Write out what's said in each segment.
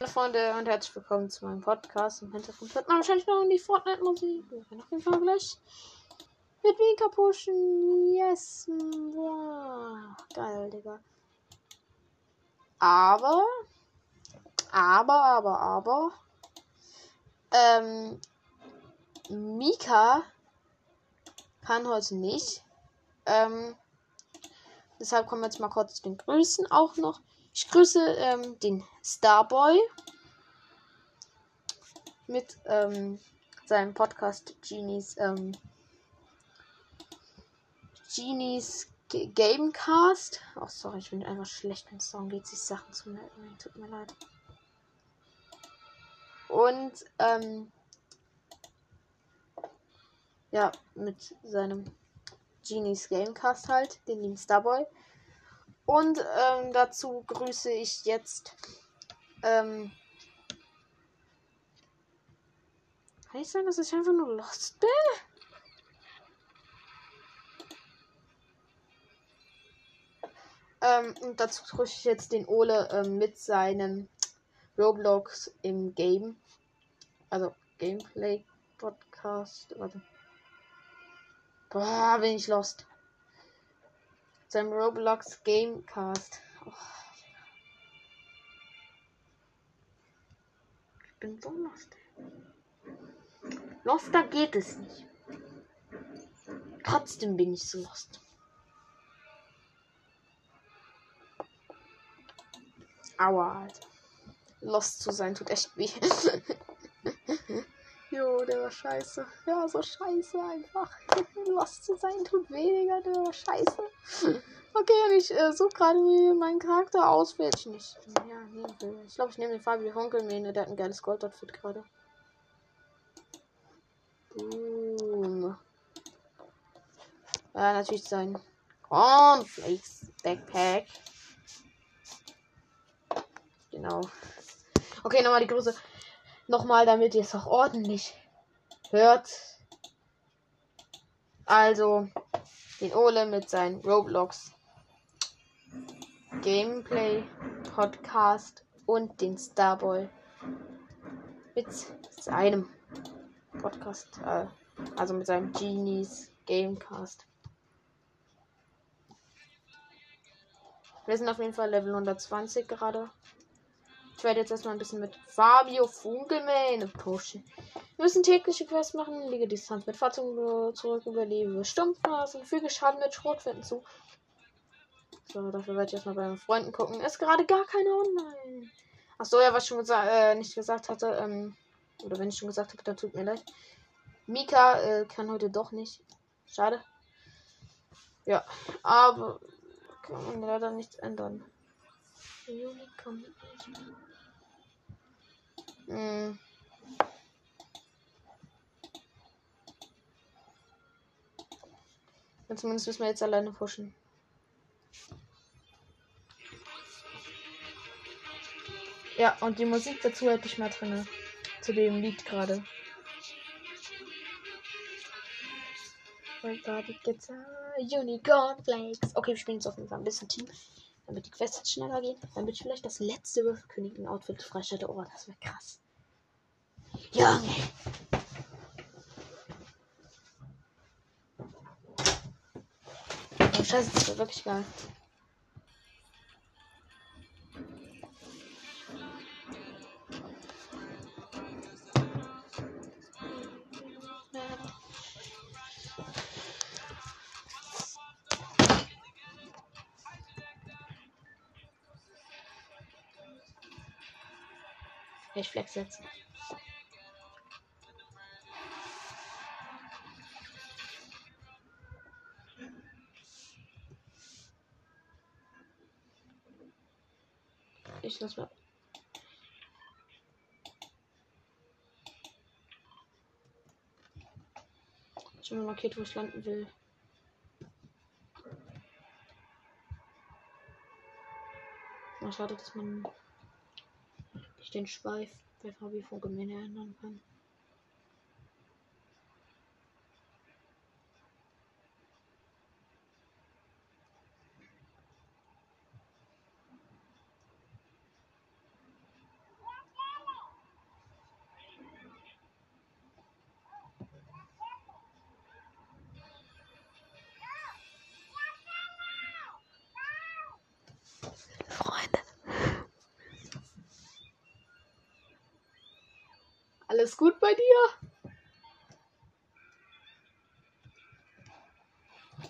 Hallo Freunde und herzlich willkommen zu meinem Podcast. Im Hintergrund hört man wahrscheinlich noch die Fortnite-Musik. Wir werden auf jeden Fall gleich mit Mika pushen. Yes. Wow. Geil, Digga. Aber, aber, aber, aber, ähm, Mika kann heute nicht. Ähm, deshalb kommen wir jetzt mal kurz zu den Grüßen auch noch. Ich grüße ähm, den Starboy mit ähm, seinem Podcast Genies ähm, Genies G Gamecast. Oh, sorry, ich bin einfach schlecht, es darum geht, sich Sachen zu merken. Tut mir leid. Und ähm, ja, mit seinem Genies Gamecast halt, den lieben Starboy. Und ähm, dazu grüße ich jetzt. Ähm, kann ich sagen, dass ich einfach nur lost bin? Ähm, und dazu grüße ich jetzt den Ole ähm, mit seinem Roblox im Game. Also Gameplay Podcast. Warte. Boah, bin ich lost seinem Roblox Gamecast. Oh. Ich bin so lost. Loster geht es nicht. Trotzdem bin ich so lost. Aua, Alter. Lost zu sein tut echt weh. jo, der war scheiße. Ja, so scheiße einfach. Lost zu sein tut weniger, der war scheiße. Okay, ich äh, suche gerade, wie mein Charakter auswählt. Ich nicht. Ja, will. Ich glaube, ich nehme den Fabio Honkelmähne. Der hat ein geiles Goldoutfit gerade. Boom. Ja, natürlich sein Cornflakes Backpack. Genau. Okay, nochmal die Größe. Nochmal, damit ihr es auch ordentlich hört. Also, den Ole mit seinen Roblox Gameplay Podcast und den Starboy mit seinem Podcast, äh, also mit seinem Genies Gamecast. Wir sind auf jeden Fall Level 120 gerade. Ich werde jetzt erstmal ein bisschen mit Fabio Funkelmähne pushen. Wir müssen tägliche Quests machen, liege Distanz mit Fahrzeugen zurück, überlebe Stumpfnasen, füge Schaden mit Schrotflinten zu. So, dafür werde ich erstmal bei meinen Freunden gucken. Ist gerade gar keine online. Achso, ja, was ich schon äh, nicht gesagt hatte, ähm, oder wenn ich schon gesagt habe, dann tut mir leid. Mika äh, kann heute doch nicht. Schade. Ja, aber kann man leider nichts ändern. Unicorn. Hm. Und zumindest müssen wir jetzt alleine pushen. Ja, und die Musik dazu hätte ich mal drin. Zu dem Lied gerade. Unicorn Flakes. Okay, wir spielen jetzt auf jeden Fall ein bisschen Team. Damit die Quests schneller gehen. Damit ich vielleicht das letzte Würfelkönigen-Outfit freischalte. Oh, das wäre krass. Junge! Oh, scheiße, das wäre wirklich geil. Ich flex jetzt. Ich lass mal. Ich habe markiert, wo ich landen will. Mal schade, dass man ich den Schweif bei Fabi Funkelmann erinnern kann. Alles gut bei dir?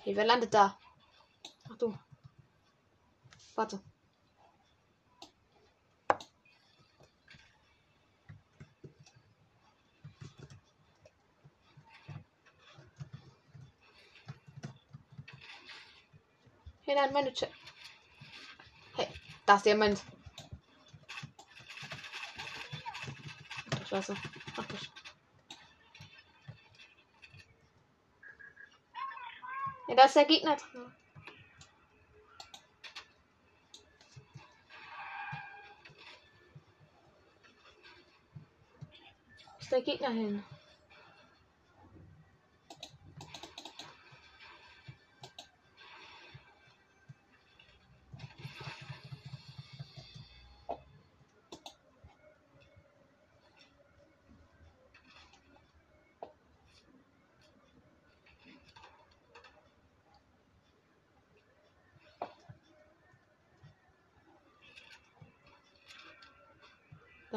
Hey, wer landet da? Ach du. Warte. Hey, nein, meine Chat. Hey, da ist jemand. Ach du Scheiße. Ach du Sch Ja, da ist der Gegner drin. Ist der Gegner hin?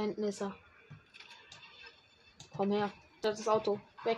Hinten ist er. Komm her. Das ist das Auto. Weg.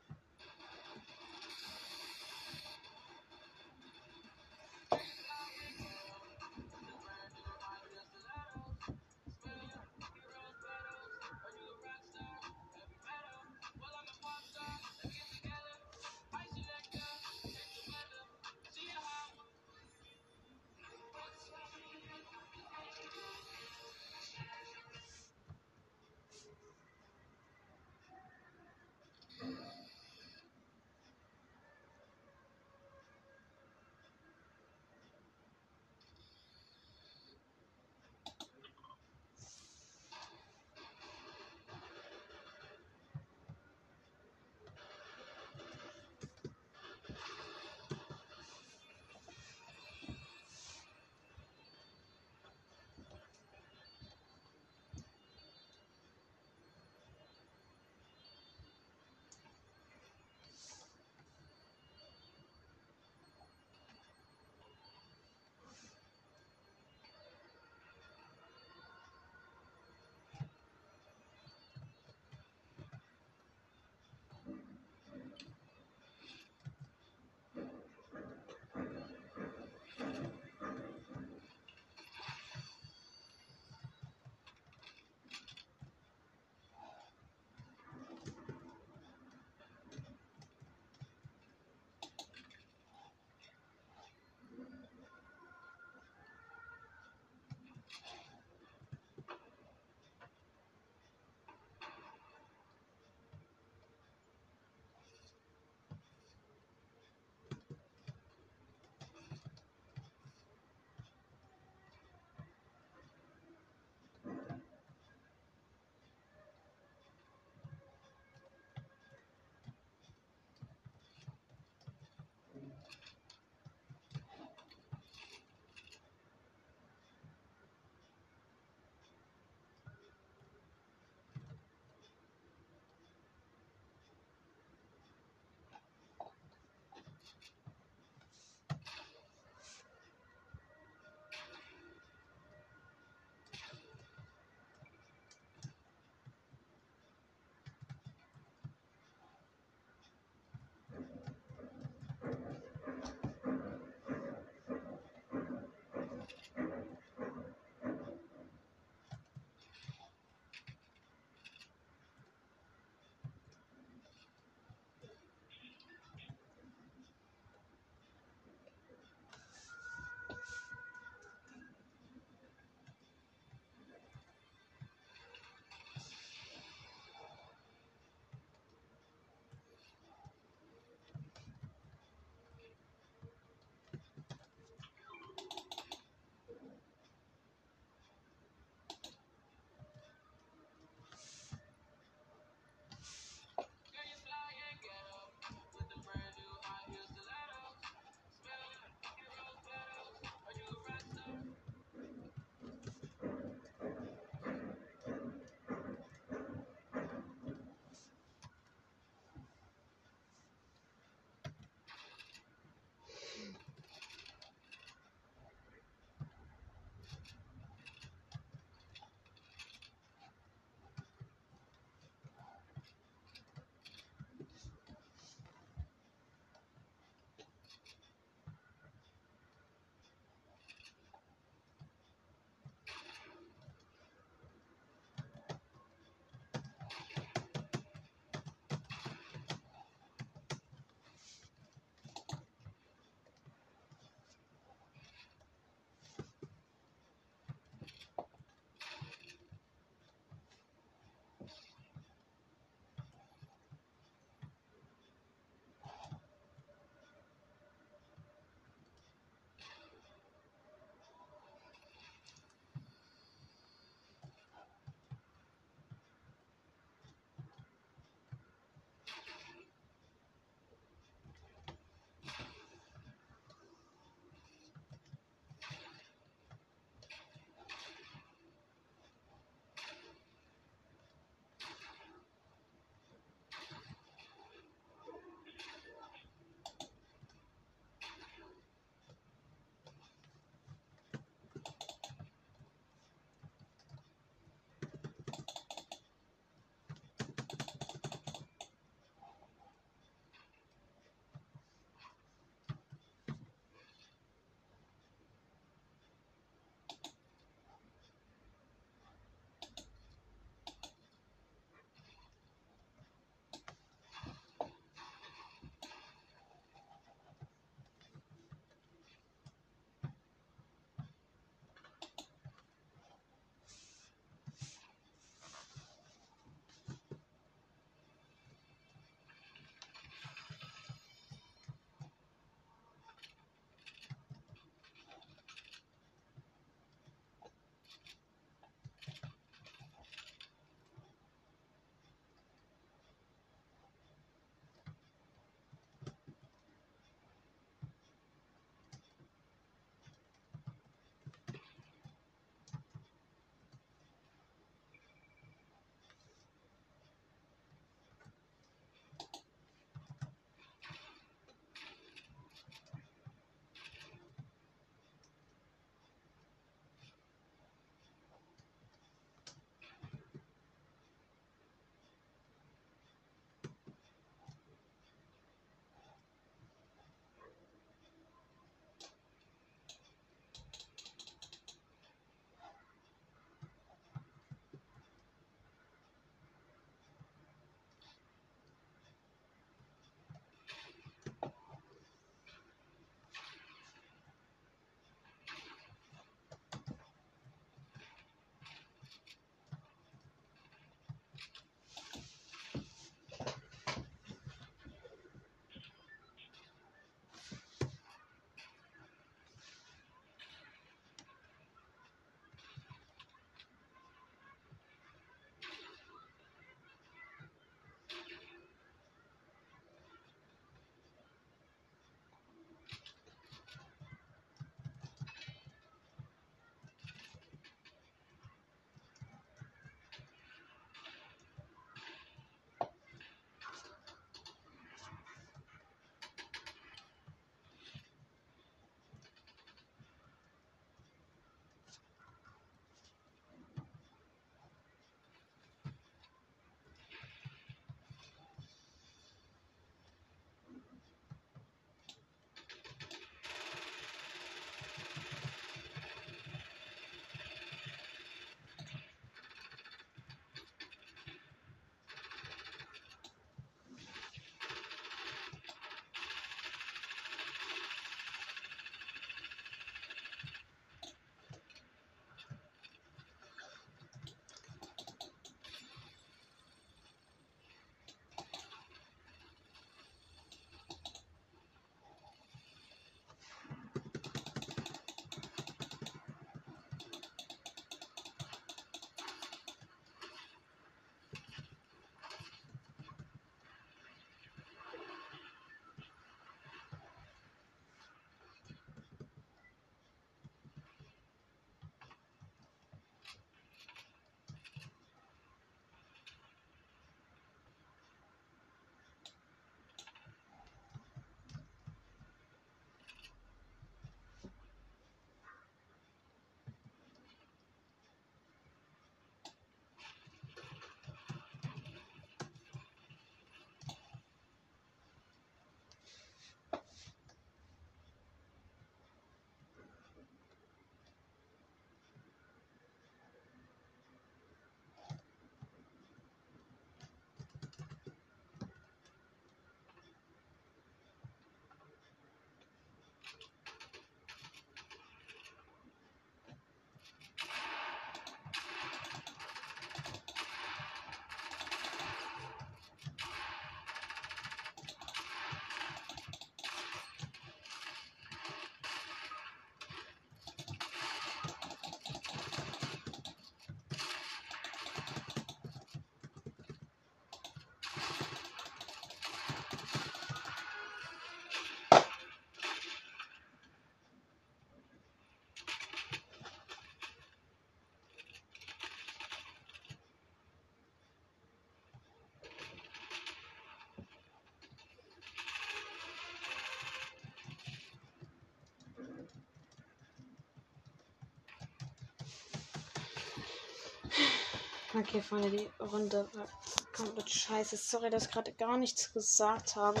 Okay, Freunde, die Runde war komplett scheiße. Sorry, dass ich gerade gar nichts gesagt habe.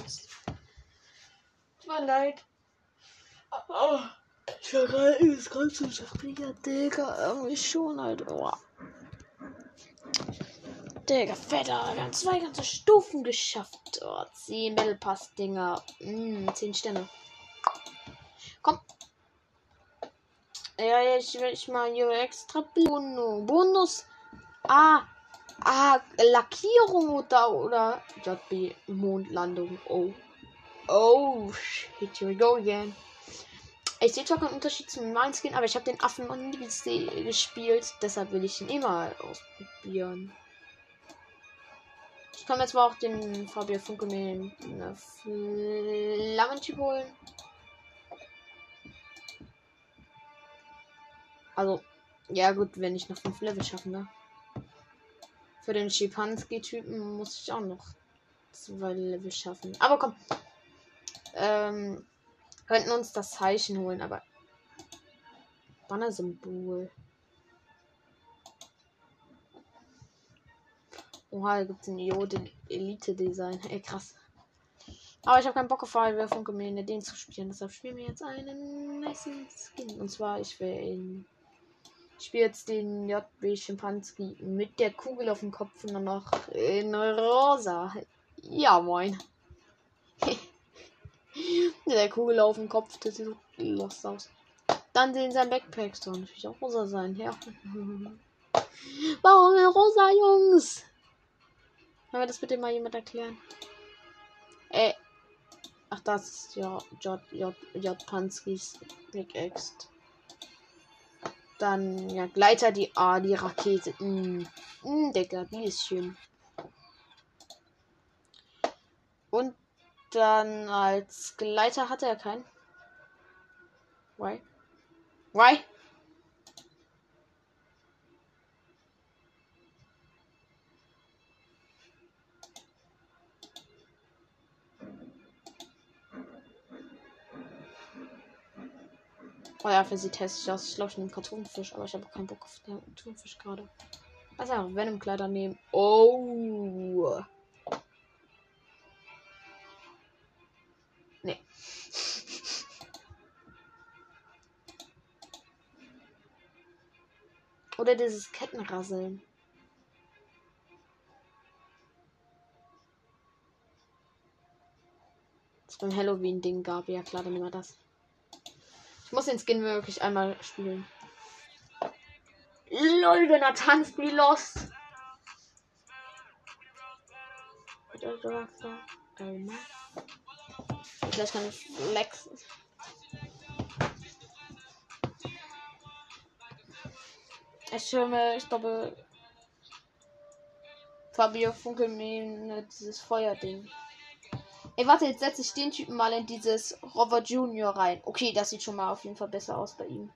Tut mir leid. Oh, ich war gerade übelst ganz so Digga, Digga, irgendwie schon, Alter. Oh. Digga, fetter, wir haben zwei ganze Stufen geschafft. Oh, 10 Battle Pass Dinger. Mm, 10 Sterne. Komm. Ja, ich will ich mal hier extra Bonus. Bonus. Ah. Ah, Lackierung oder oder JB Mondlandung. Oh. Oh shit, here we go again. Ich sehe zwar keinen Unterschied zum normalen Skin, aber ich habe den Affen noch nie gespielt. Deshalb will ich ihn immer ausprobieren. Ich kann jetzt mal auch den Fabio Funke mit einer Flammentyp holen. Also, ja gut, wenn ich noch fünf Level schaffen, ne? Für den Schipanski-Typen muss ich auch noch zwei Level schaffen. Aber komm. Ähm, könnten uns das Zeichen holen, aber. Banner-Symbol. Oha, da gibt es ein Jode Elite-Design. Ey, krass. Aber ich habe keinen Bock auf Feuerwehr von Gemeinde den zu spielen. Deshalb spielen wir jetzt einen nice Skin. Und zwar, ich will in. Ich spiele jetzt den JB Schimpanski mit der Kugel auf dem Kopf und dann noch in rosa. Ja, moin. der Kugel auf dem Kopf, das sieht so lost aus. Dann sehen sein Backpack soll natürlich auch rosa sein. Ja. Warum rosa, Jungs? Kann mir das bitte mal jemand erklären? Äh. Ach, das ist ja J. J. J. Panskis Big X. Dann, ja, Gleiter, die A, die Rakete. Mm. Mm, Digga, die ist schön. Und dann als Gleiter hatte er keinen. Why? Why? Oh ja, für sie teste ich aus. Ich glaube, ich nehme Kartonfisch, aber ich habe keinen Bock auf den Kartonfisch gerade. Also Venom-Kleider nehmen. Oh. Nee. Oder dieses Kettenrasseln. Das beim Halloween-Ding gab. Ja klar, dann wir das muss den Skin wirklich einmal spielen. LOL, wenn er tanzt wie Lost. Vielleicht kann ich flexen. Ich mir, ich glaube, Fabio Funkel mir dieses Feuerding. Ey, warte, jetzt setze ich den Typen mal in dieses Rover Junior rein. Okay, das sieht schon mal auf jeden Fall besser aus bei ihm.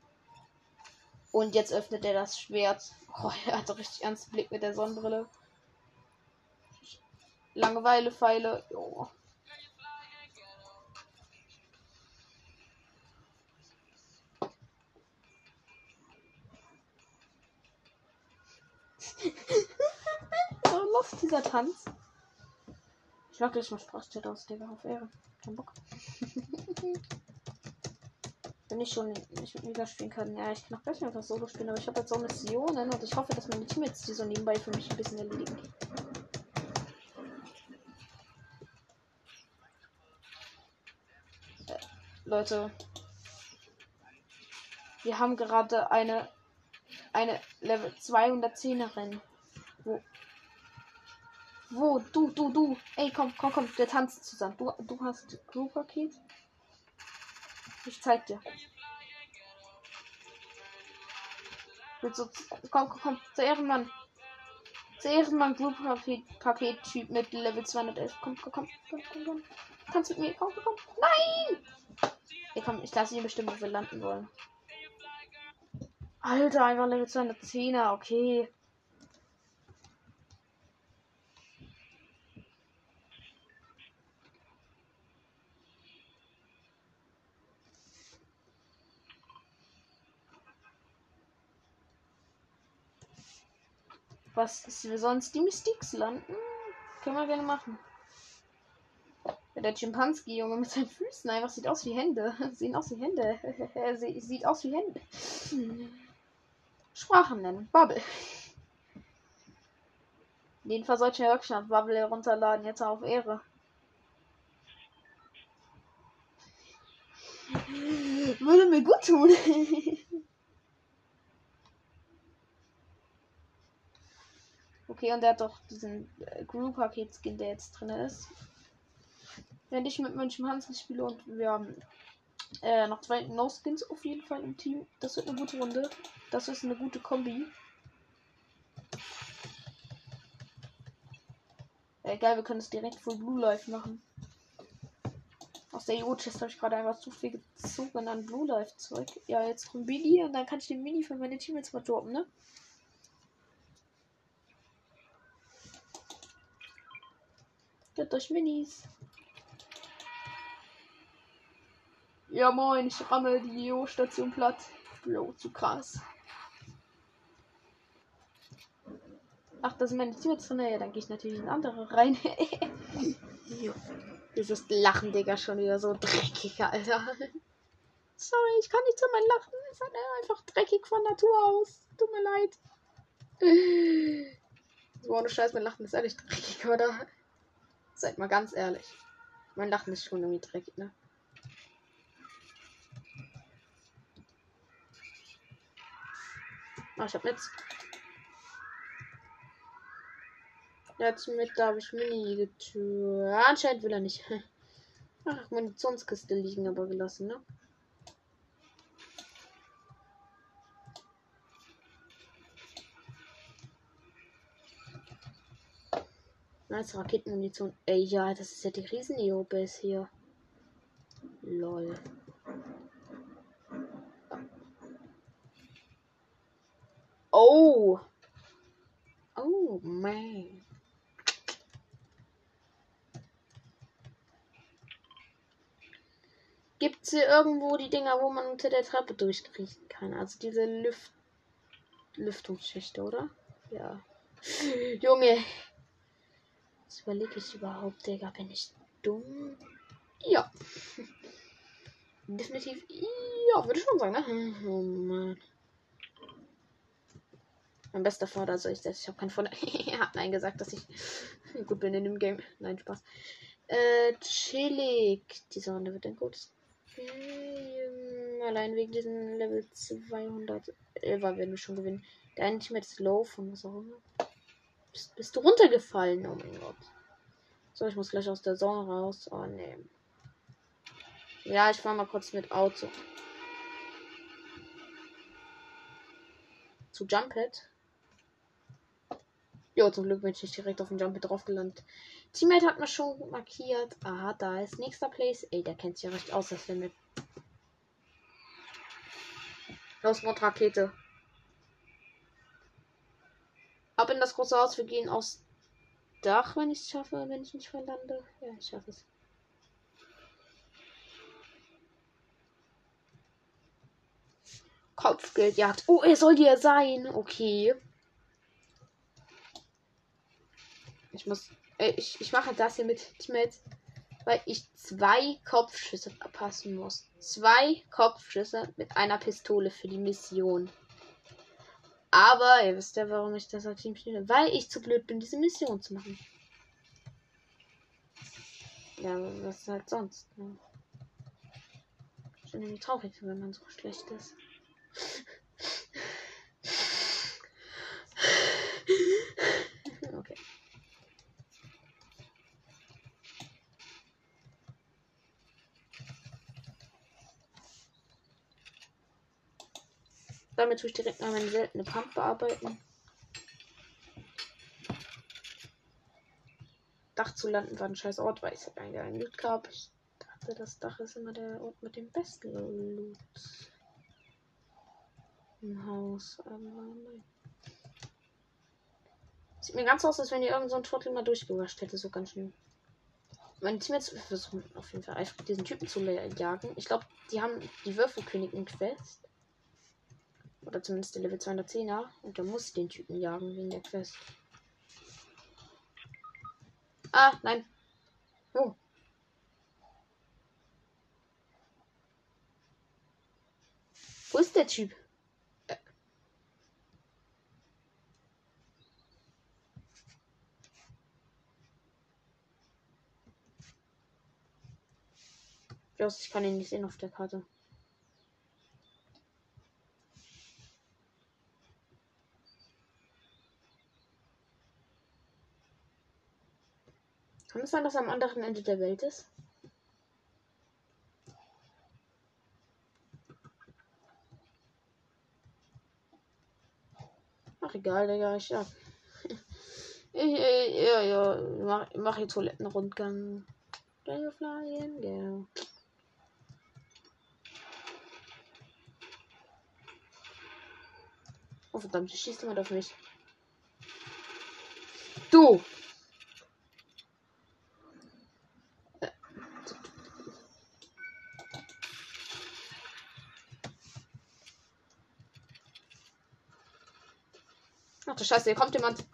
Und jetzt öffnet er das Schwert. Oh, er hat richtig ernsten Blick mit der Sonnenbrille. Langeweile, Pfeile. Jo. so los dieser Tanz. Ich mach gleich mal Sprachchat aus, Digga, auf Ehre. Kein Bock. Wenn ich schon nicht mit Mega spielen kann. Ja, ich kann auch gleich einfach Solo spielen, aber ich habe jetzt so Missionen und ich hoffe, dass meine Teammates die so nebenbei für mich ein bisschen erledigen. Äh, Leute. Wir haben gerade eine eine Level 210erin. Wo wo? Du, du, du. Ey, komm, komm, komm. Wir tanzen zusammen. Du, du hast Crew-Paket. Ich zeig dir. Du, komm, komm, komm. Zur Ehrenmann. Zur Ehrenmann Crew-Paket-Typ mit Level 211. Komm, komm, komm, komm, komm, komm. Tanz mit mir. Komm, komm, komm. Nein! Ey, komm, ich lasse ihn bestimmen, wo wir landen wollen. Alter, einfach Level 210er. Okay. Was ist, wir sonst die Mystics landen? Können wir gerne machen. Der Chimpanski, Junge, mit seinen Füßen einfach sieht aus wie Hände. Sehen aus wie Hände. Sie, sieht aus wie Hände. Sprachen nennen. Bubble. Den Fall sollte nach Bubble herunterladen, jetzt auf Ehre. Würde mir gut tun. okay, und der hat doch diesen äh, Group-Paket-Skin, der jetzt drin ist. Wenn ich mit München Hansen spiele und wir haben äh, noch zwei No-Skins auf jeden Fall im Team. Das wird eine gute Runde. Das ist eine gute Kombi. Egal, wir können es direkt für Blue Life machen. Aus der Jo-Chest habe ich gerade einfach zu viel gezogen an Blue Life Zeug. Ja, jetzt kommt Mini und dann kann ich den Mini für meine Teammates mal droppen, ne? Geht durch Minis. Ja moin, ich ramme die Jo-Station platt. Bro, zu krass. Ach, das sind meine Teammates drin. Ja, dann gehe ich natürlich in andere rein. jo. Dieses Lachen, Digga, schon wieder so dreckig, Alter. Sorry, ich kann nicht zu mein Lachen. Ist halt einfach dreckig von Natur aus. Tut mir leid. So ohne Scheiß, mein Lachen ist ehrlich dreckig, oder? Seid mal ganz ehrlich. Mein Lachen ist schon irgendwie dreckig, ne? Ah, ich hab jetzt. Jetzt mit da habe ich Mini getür. Anscheinend will er nicht. Ach, Munitionskiste liegen aber gelassen, ne? Nice Raketenmunition. Ey, ja, das ist ja die riesen base hier. Lol. Oh. Oh, man. Gibt es hier irgendwo die Dinger, wo man unter der Treppe durchkriechen kann? Also diese Lüft Lüftungsschichte, oder? Ja. Junge. Überlege ich überhaupt, Digga? Bin ich dumm? Ja. Definitiv. Ja, würde ich schon sagen, ne? Oh Mann. Mein bester Vater soll ich das. Ich habe keinen Vater. er hat nein gesagt, dass ich gut bin in dem Game. Nein, Spaß. Äh, chillig. Diese Runde wird ein gutes Game. Allein wegen diesem Level 200. Äh, werden wir schon gewinnen. Der eine Team ist low von was auch immer. Bist, bist du runtergefallen? Oh mein Gott. So, ich muss gleich aus der Zone raus. Oh nee. Ja, ich fahr mal kurz mit Auto. Zu Jumphead. Jo, zum Glück bin ich nicht direkt auf den Jump drauf gelandet. Teammate hat mir schon markiert. Aha, da ist nächster Place. Ey, der kennt sich ja recht aus, das Limit. Los, Rakete. In das große Haus. Wir gehen aus Dach, wenn ich es schaffe, wenn ich nicht verlande. Ja, ich schaffe es. Kopfgeldjagd. Oh, er soll dir sein. Okay. Ich muss. Äh, ich, ich mache das hier mit Teammates, weil ich zwei Kopfschüsse verpassen muss. Zwei Kopfschüsse mit einer Pistole für die Mission. Aber ihr wisst ja, warum ich das als Team spiele. Weil ich zu blöd bin, diese Mission zu machen. Ja, was halt sonst. Ne? Schon irgendwie traurig, wenn man so schlecht ist. okay. Damit tue ich direkt mal meine seltene Pump bearbeiten. Dach zu landen war ein scheiß Ort, weil ich habe einen geilen Loot gehabt. Ich dachte, das Dach ist immer der Ort mit dem besten Loot. Im Haus, aber nein. Sieht mir ganz aus, als wenn ihr irgend so Trottel mal durchgewascht hätte, so ganz schön. Meine Teammates versuchen auf jeden Fall einfach diesen Typen zu jagen. Ich glaube, die haben die Würfelkönigin-Quest. Oder zumindest der Level 210er. Und der muss den Typen jagen wegen der Quest. Ah, nein. Oh. Wo ist der Typ? Äh. Ich kann ihn nicht sehen auf der Karte. Es sein, dass am anderen Ende der Welt ist? Ach egal, Digga, ich ja. Ich, ich, ja, ja, mach, mach hier Toilettenrundgang. Do flying, girl? Oh verdammt, schießt jemand auf mich. Du! du Scheiße, hier kommt jemand.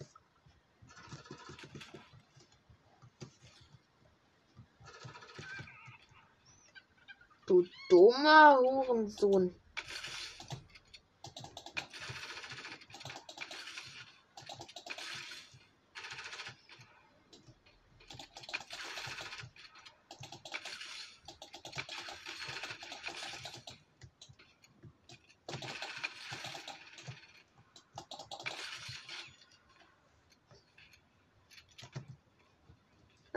Du dummer Hurensohn.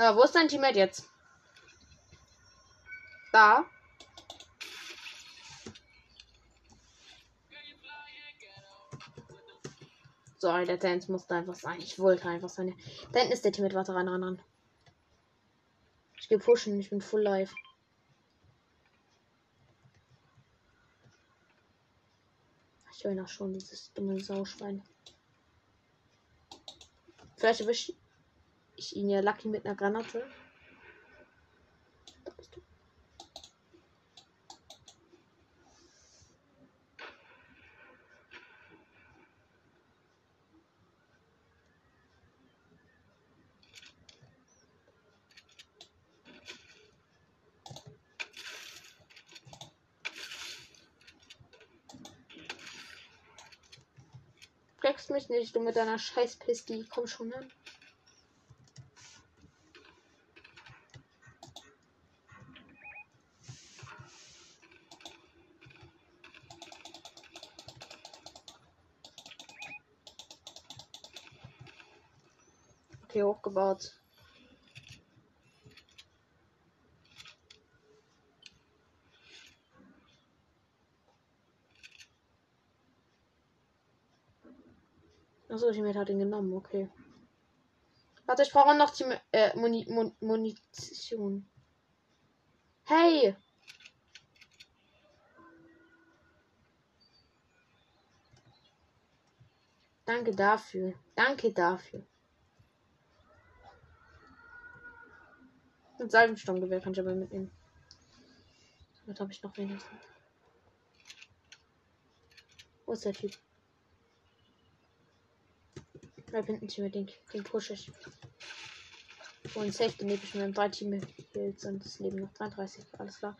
Äh, wo ist dein Teammate jetzt? Da. So, der Dance musste einfach sein. Ich wollte einfach sein. Da hinten ist der Teammate. Warte, ran, ran, ran. Ich gehe pushen. Ich bin full live. Ich will noch schon dieses dumme Sauschwein. Vielleicht erwische ich ich ihn ja Lucky mit einer Granate. Flex mich nicht, du mit deiner scheiß Pistole. Komm schon an. Hochgebaut. Achso, die hat ihn genommen, okay. Warte, ich brauche noch die äh, Muni Mun Munition. Hey! Danke dafür. Danke dafür. Ein Salbensturmgewehr kann ich aber mitnehmen. Was habe ich noch wenigstens? Wo ist der Typ? Bleib hinten mir, den, den push ich. Und Safety nehme ich mir drei Team Hills und das Leben noch 33. Alles klar.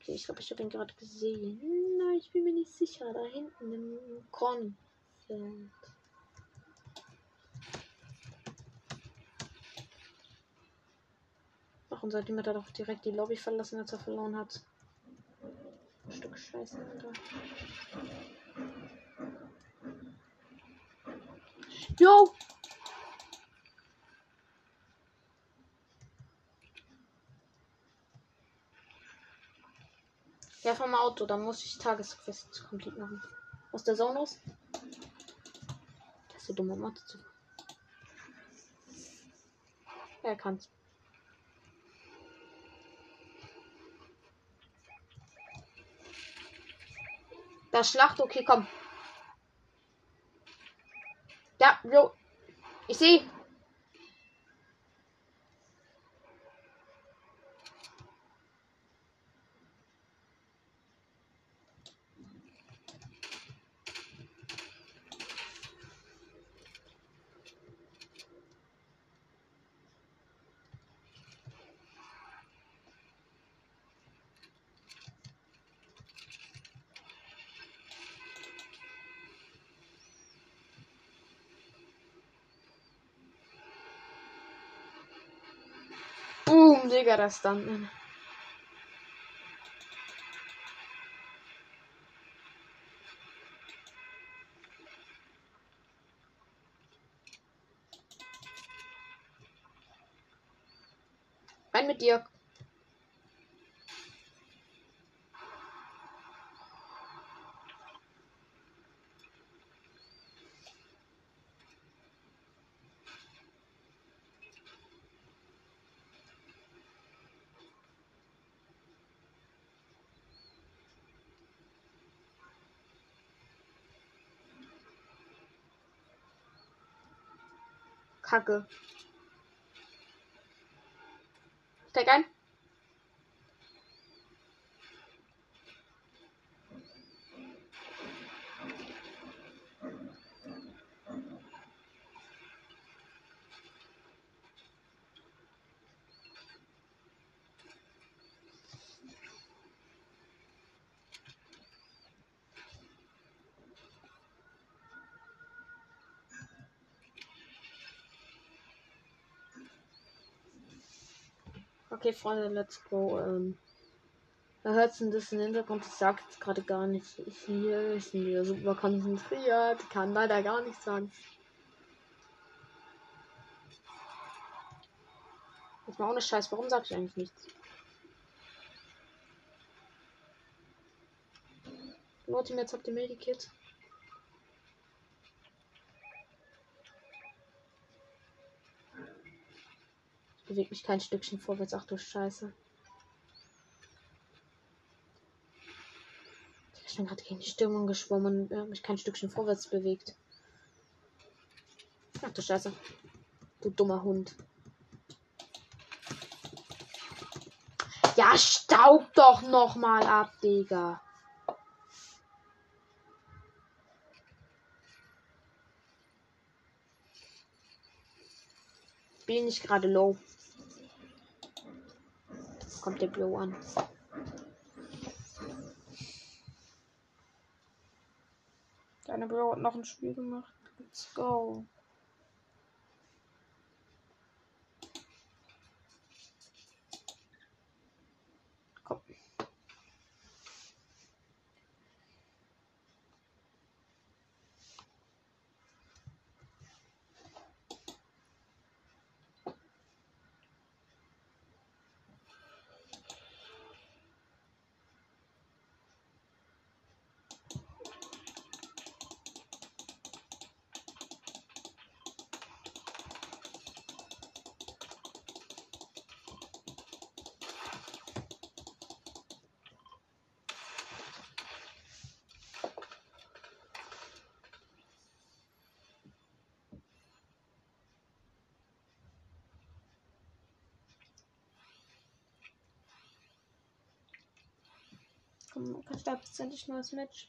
Okay, ich glaube, ich habe ihn gerade gesehen. Nein, ich bin mir nicht sicher. Da hinten im Korn. Und seitdem hat er doch direkt die Lobby verlassen, als er verloren hat. Ein Stück Scheiße, Alter. Jo! Ja, vom Auto, dann muss ich Tagesquest komplett machen. Aus der Zone aus? Das ist so dumm, um zu. Er kann's. Das Schlacht, okay, komm. Ja, jo. Ich sehe. Das dann. Rein mit dir. Kacke. Steig ein. Okay, Freunde, let's go. Ähm, da hört es ein bisschen Hintergrund. Ich sag jetzt gerade gar nichts. Ich hier ich bin wieder super konzentriert. Kann leider gar nichts sagen. War auch eine Scheiß. Warum sag ich eigentlich nichts? Leute, jetzt habt ihr Medikit. Bewegt mich kein Stückchen vorwärts. Ach du Scheiße. Ich bin gerade gegen die Stimmung geschwommen und mich kein Stückchen vorwärts bewegt. Ach du Scheiße. Du dummer Hund. Ja, staub doch noch mal ab, Digga. Bin ich gerade low kommt der Blow an. Deine Bro hat noch ein Spiel gemacht. Let's go. Jetzt endlich neues Match.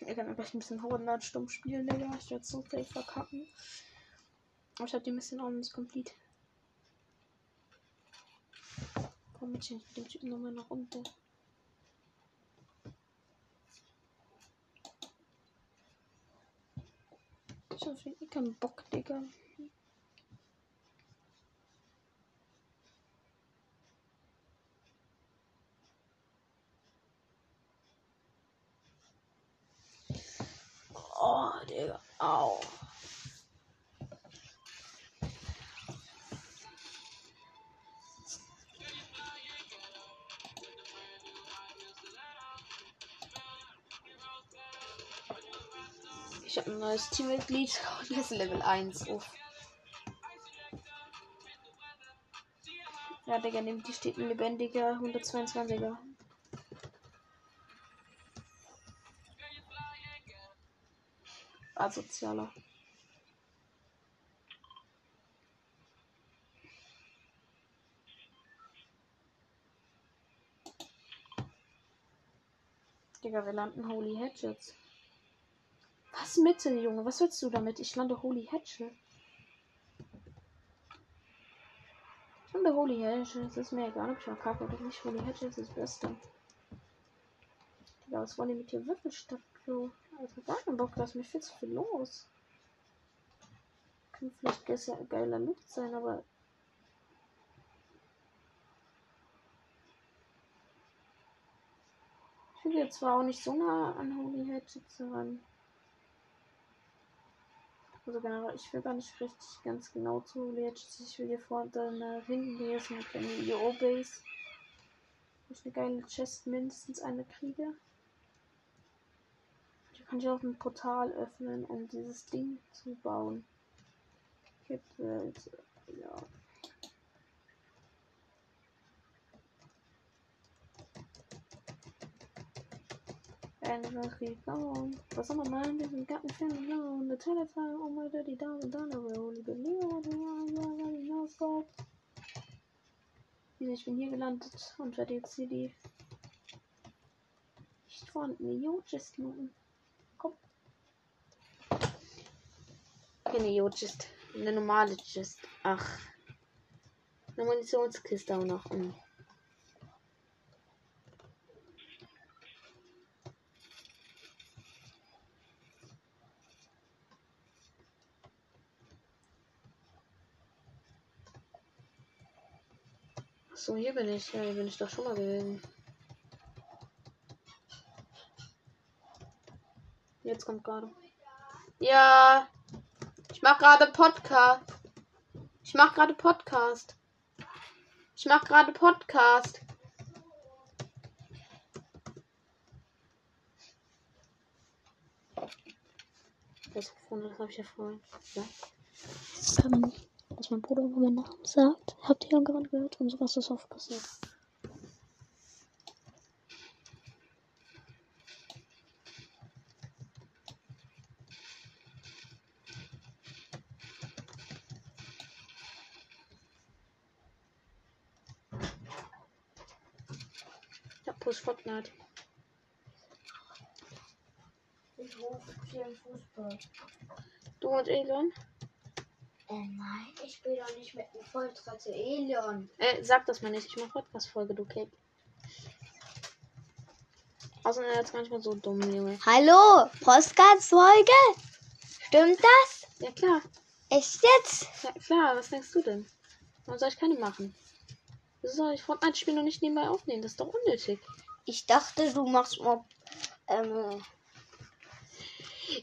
Ich kann einfach ein bisschen Hauenlad stumm spielen, Digga. Ich werde so safe verkacken. Aber ich habe die Mission auch nicht komplett. Komm, mit dem Typen nochmal nach unten. Ich hab irgendwie keinen Bock, Digga. Oh, Digga. Au. Ich habe ein neues Teammitglied. Das ist Level 1. Uff. Ja, Digga, neben die steht ein lebendiger 122er. Asozialer. Digga, wir landen Holy Hatchets. Was Mitte, Junge? Was willst du damit? Ich lande Holy Hatchet. Ich lande Holy Hatchet. Es ist mir egal, ob ich verkacke oder nicht. Holy Hatchet ist das Beste. Ja, was wollen die mit dir Würfelstadt, Bro? Also gar keinen Bock, da ist mir viel zu viel los. Kann vielleicht ge- geiler Loot sein, aber. Ich will jetzt zwar auch nicht so nah an Holy Hatchets ran. Also generell, ich will gar nicht richtig ganz genau zu Hatchets. Ich will hier vorne nach hinten hier ist eine kleine EO-Base. Wo ich eine geile Chest mindestens eine kriege. Hier kann ich auch ein Portal öffnen, um dieses Ding zu bauen. Gibt es, ja. Einfach gegangen. Was soll man meinen? Wir sind Garten fan alone. The telephone, oh my daddy, down and down the road. You believe what you already know so. Ich bin hier gelandet und werde jetzt hier die nicht vorhandene Jodgist machen. Komm. Keine Jodgist. Eine normale Gist. Ach. Eine Munitionskiste auch noch. Hm. So, hier bin ich. Ja, hier bin ich doch schon mal gewesen. Jetzt kommt gerade. Ja. Ich mach gerade Podcast. Ich mach gerade Podcast. Ich mach gerade Podcast. Das das habe ich ja vorhin. Ja. Dass mein Bruder immer meinen Namen sagt. Habt ihr ja gerade gehört und sowas ist oft passiert. Ja, Push Fortnite. Ich rufe für den Fußball. Du und Elon? Äh, nein, ich spiele doch nicht mit dem Volltrottel Elion. Äh, sag das mal nicht. Ich mach Podcast-Folge, du Cape. Außerdem jetzt manchmal so dumm, Junge. Hallo, Postcards-Folge? Stimmt das? Ja, klar. Echt jetzt? Ja, klar. Was denkst du denn? Warum soll ich keine machen? Wieso soll ich Fortnite-Spiel noch nicht nebenbei aufnehmen? Das ist doch unnötig. Ich dachte, du machst mal. Ähm,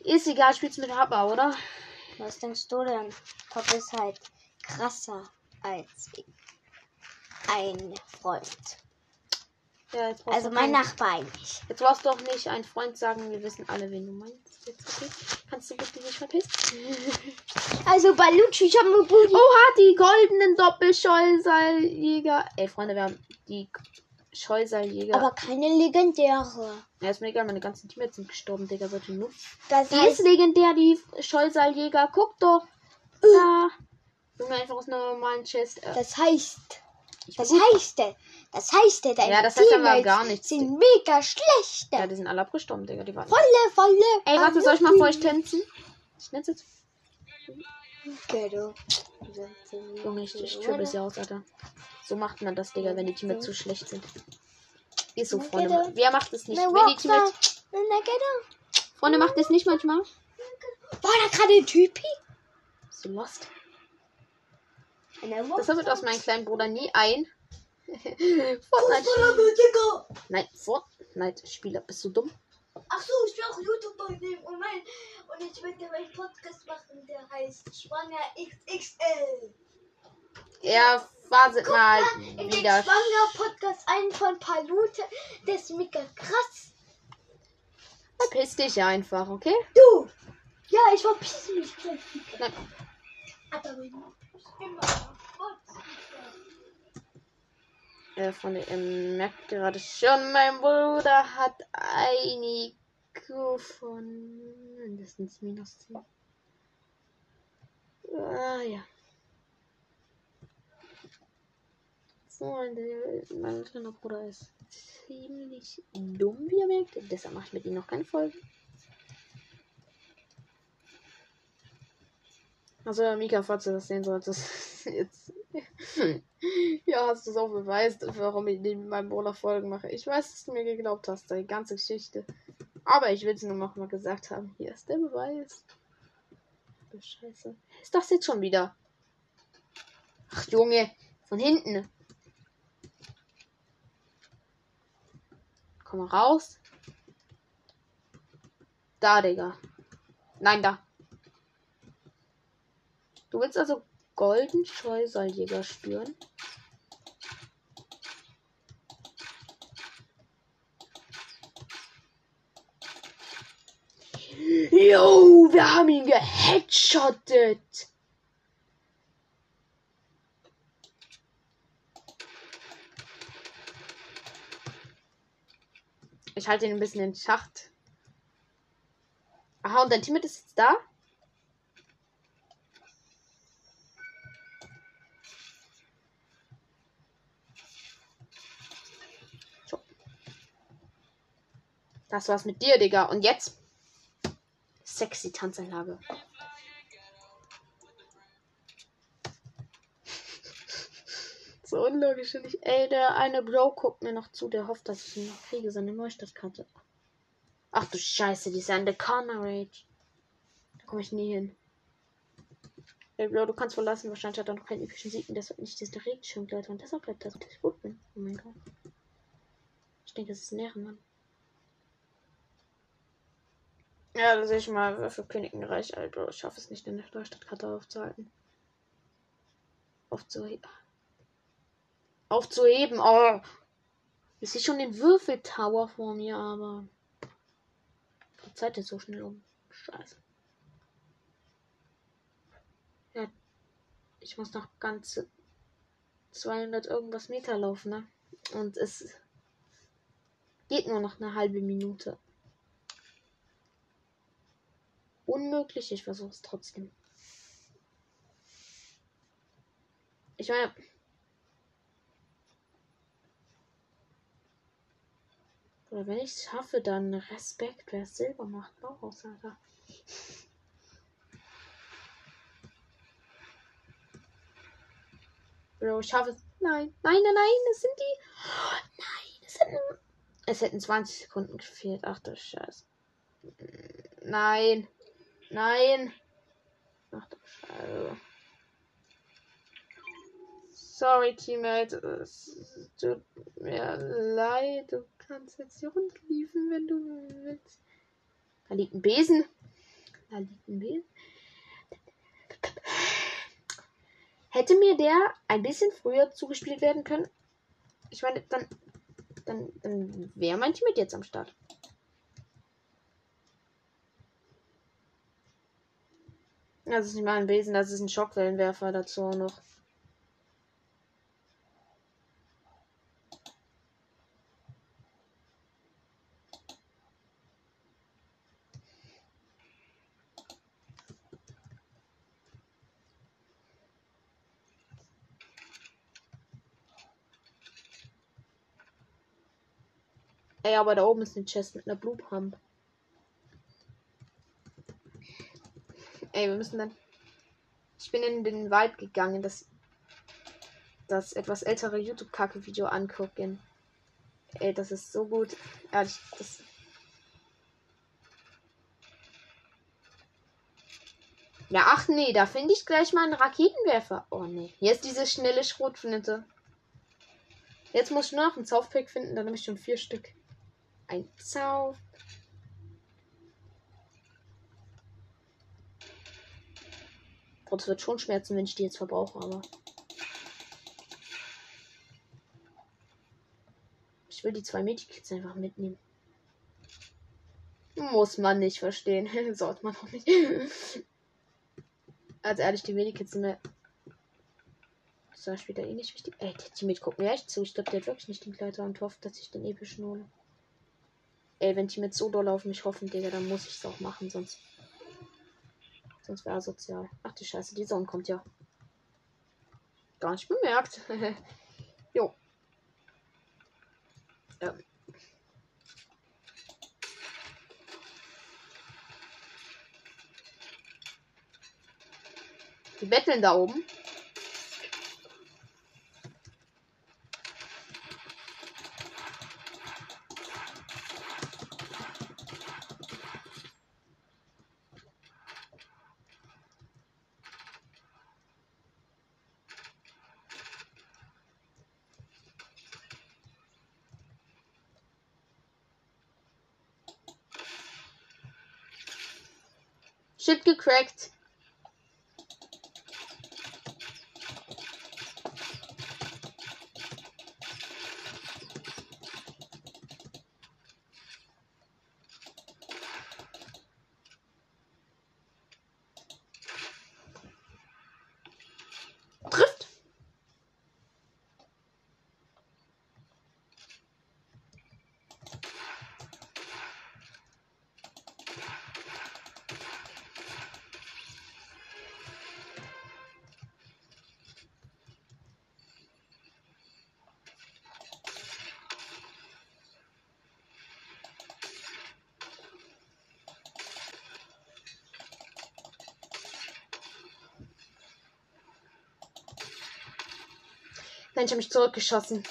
Ist egal, spielst mit Hubba, oder? Was denkst du denn? Top ist halt krasser als ein Freund. Ja, Also mein Nachbar eigentlich. Jetzt brauchst du auch nicht ein Freund sagen, wir wissen alle, wen du meinst. Jetzt, okay? Kannst du bitte dich verpissen? Also Balucci Jamubudi. Oha, die goldenen Doppelscheusalljäger. Ey, Freunde, wir haben die Scheusalljäger. Aber keine legendäre. ja, ist mir egal, meine ganzen Teammates sind gestorben, Digga, solche Nuss. Das Die ist heißt, legendär, die Scheusalljäger. Guck doch. Da. Junge, einfach aus einer normalen Chest. Äh, das heißt, ich das heißt, das heißt, deine Ja, das heißt aber gar nichts. sind mega schlecht. Ja, die sind alle abgestorben, Digga. Die waren. Volle, volle. Ey, warte, soll ich mal für euch tänzen? Ich jetzt. Ghetto. Junge, ich, ich triple sie aus, Alter. So macht man das, Digga, wenn die Teammates zu schlecht sind. Ist so, Freunde. Wer macht es nicht? Wenn die. Teammates. Freunde, macht es nicht manchmal? War da gerade ein Typi? Bist du lost? Das wird aus meinem kleinen Bruder nie ein. Fortnite. Nein, Fortnite-Spieler. Bist du dumm? Ach so, ich will auch YouTuber nehmen und, mein, und ich werde meinen Podcast machen, der heißt Schwanger XXL. Ja, wartet mal In den wieder. Schwanger Podcast ein von Palute, der ist mega krass. Verpiss dich einfach, okay? Du! Ja, ich verpiss mich gleich. Nein. Aber immer. Äh, von ihr merkt gerade schon, mein Bruder hat ein IQ von mindestens minus 10. Ah, ja. Freunde, mein kleiner Bruder ist ziemlich dumm, wie ihr merkt. Deshalb mache ich mit ihm noch keine Folge. Also, Mika, falls du das sehen solltest, jetzt. ja, hast du es auch beweist, warum ich neben meinem Brawler Folgen mache. Ich weiß, dass du mir geglaubt hast, die ganze Geschichte. Aber ich will es nur noch mal gesagt haben. Hier ist der Beweis. Scheiße. Ist das jetzt schon wieder? Ach, Junge. Von hinten. Komm mal raus. Da, Digga. Nein, da. Du willst also Golden Scheusaljäger spüren? Jo, wir haben ihn geheadshottet. Ich halte ihn ein bisschen in Schacht. Aha, und dein Teammate ist jetzt da? Das war's mit dir, Digga. Und jetzt? Sexy Tanzanlage. so unlogisch finde ich. Ey, der eine Bro guckt mir noch zu, der hofft, dass ich ihn noch kriege, seine Neustadtkarte. Ach du Scheiße, die ist an der Corner Rage. Da komme ich nie hin. Ey, Bro, du kannst verlassen. Wahrscheinlich hat er noch keinen epischen Sieg und deshalb nicht diesen Regenschirmgleiter und deshalb bleibt das, dass ich gut bin. Oh mein Gott. Ich denke, das ist ein Ehrenmann. Ja, da sehe ich mal für Königreich, Alter. Ich schaffe es nicht, in der Neustadtkarte aufzuhalten. Aufzuheben. Aufzuheben. Oh. Ich sehe schon den Würfeltower vor mir, aber. Die Zeit ist so schnell um. Scheiße. Ja. Ich muss noch ganze 200 irgendwas Meter laufen, ne? Und es geht nur noch eine halbe Minute unmöglich. Ich versuche es trotzdem. Ich meine. Oder wenn ich es schaffe, dann Respekt, wer Silber macht. Bauhaus, Alter. Bro, ich schaffe es. Nein, nein, nein, nein, es sind die. Nein, es hätten. Es hätten 20 Sekunden gefehlt. Ach du Scheiße. Nein. Nein. Ach du Scheiße. Sorry, Teammate. Es tut mir leid. Du kannst jetzt hier runterliefen, wenn du willst. Da liegt ein Besen. Da liegt ein Besen. Hätte mir der ein bisschen früher zugespielt werden können? Ich meine, dann, dann, dann wäre mein Teammate jetzt am Start. Das ist nicht mal ein Besen, das ist ein Schockwellenwerfer dazu noch. Ey, aber da oben ist ein Chest mit einer Blue Ey, wir müssen dann. Ich bin in den Wald gegangen, das, das etwas ältere YouTube-Kacke-Video angucken. Ey, das ist so gut. Ehrlich, das. Ja, ach nee, da finde ich gleich mal einen Raketenwerfer. Oh nee. Hier ist diese schnelle Schrotflinte. Jetzt muss ich nur noch einen Zaufpick finden, dann habe ich schon vier Stück. Ein Zauf. Boah, es wird schon schmerzen, wenn ich die jetzt verbrauche, aber. Ich will die zwei Medikits einfach mitnehmen. Muss man nicht verstehen. Sollte man auch nicht. also ehrlich, die Medikits sind mir. Das war später eh nicht wichtig. Ey, der Teammate guckt mir echt zu. Ich glaube, der hat wirklich nicht den Kleider und hofft, dass ich den epischen hole. Ey, wenn die mit so doll auf mich hoffen, Digga, dann muss ich es auch machen, sonst Sonst wäre sozial. Ach die Scheiße, die Sonne kommt ja. Gar nicht bemerkt. jo. Ähm. Die betteln da oben. Shit Nein, ich habe mich zurückgeschossen.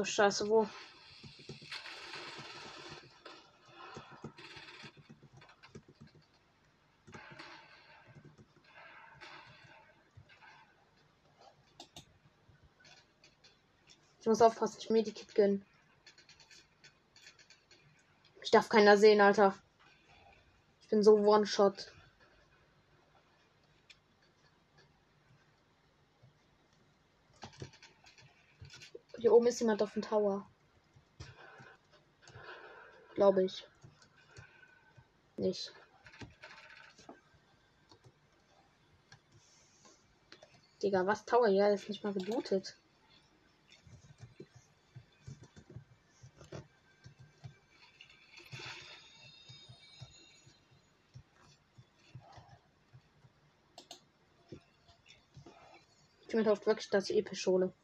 Du Scheiße, wo? Ich muss aufpassen, ich Medikit gönnen. Ich darf keiner sehen, Alter. Ich bin so One-Shot. Hier oben ist jemand auf dem Tower. Glaube ich. Nicht. Digga, was Tower? Ja, ist nicht mal gebootet. Ich bin hofft wirklich, dass ich episch hole.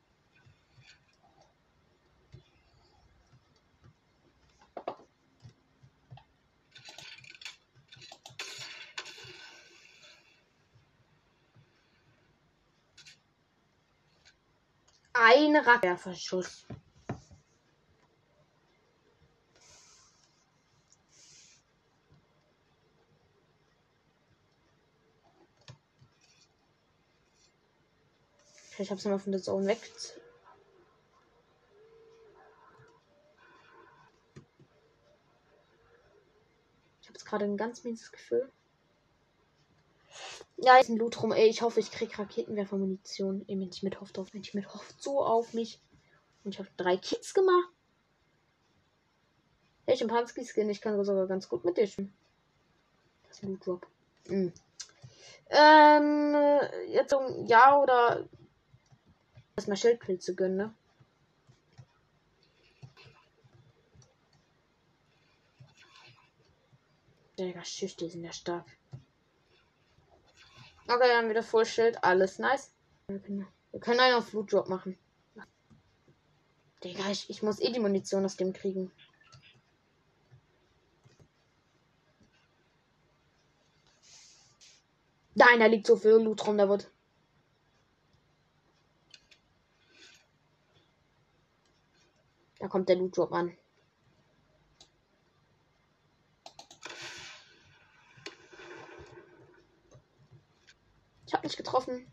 Ein Raketenverschuss. Ich hab's mal von der Zone weg. Ich habe gerade ein ganz mieses Gefühl. Ja, ist ein Loot. Ey, ich hoffe, ich krieg Raketenwerfer-Munition. Ey, wenn ich mit hofft auf, wenn ich mit hofft so auf mich. Und ich habe drei Kits gemacht. Hey, Schimpanski-Skin. Ich kann sogar ganz gut mit dir spielen. Das ist ein Loot. Mhm. Ähm, jetzt um ja oder erstmal Schildpilze gönnen, ne? Digga, Schicht, die sind ja stark. Okay, dann wieder Full Schild. Alles nice. Wir können, einen auf Loot Drop machen. Digga, ich, ich muss eh die Munition aus dem kriegen. Nein, da liegt so viel Loot rum, da wird. Da kommt der Loot Drop an. nicht getroffen.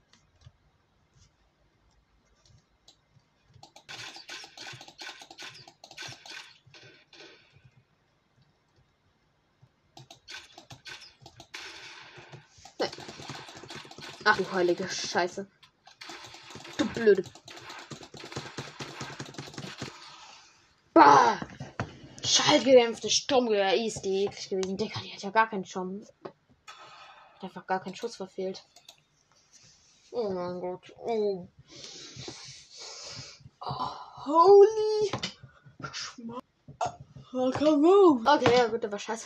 Nee. Ach du heilige Scheiße. Du blöde. Bah! Schallgedämpfte Sturmgewehr ist die eklig gewesen. Der hat ja gar keinen Schaum. Einfach gar keinen Schuss verfehlt. Oh mein Gott. Oh. oh holy. Okay, ja gut, war scheiße.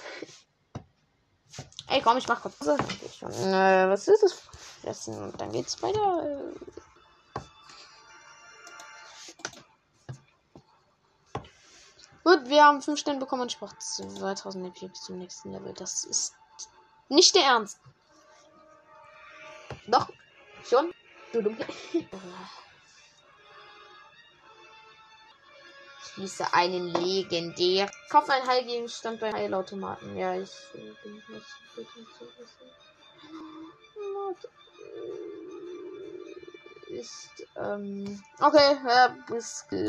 Ey, komm, ich mach kurz. Äh, was ist das? Essen dann geht's weiter. Gut, wir haben 5 Sterne bekommen und ich brauche 2000 EP bis zum nächsten Level. Das ist nicht der Ernst. Doch, schon. Du dumm. Schließe einen legendär. Kauf einen Heilgegenstand bei Heilautomaten. Ja, ich bin nicht ist ähm okay ja, bis gleich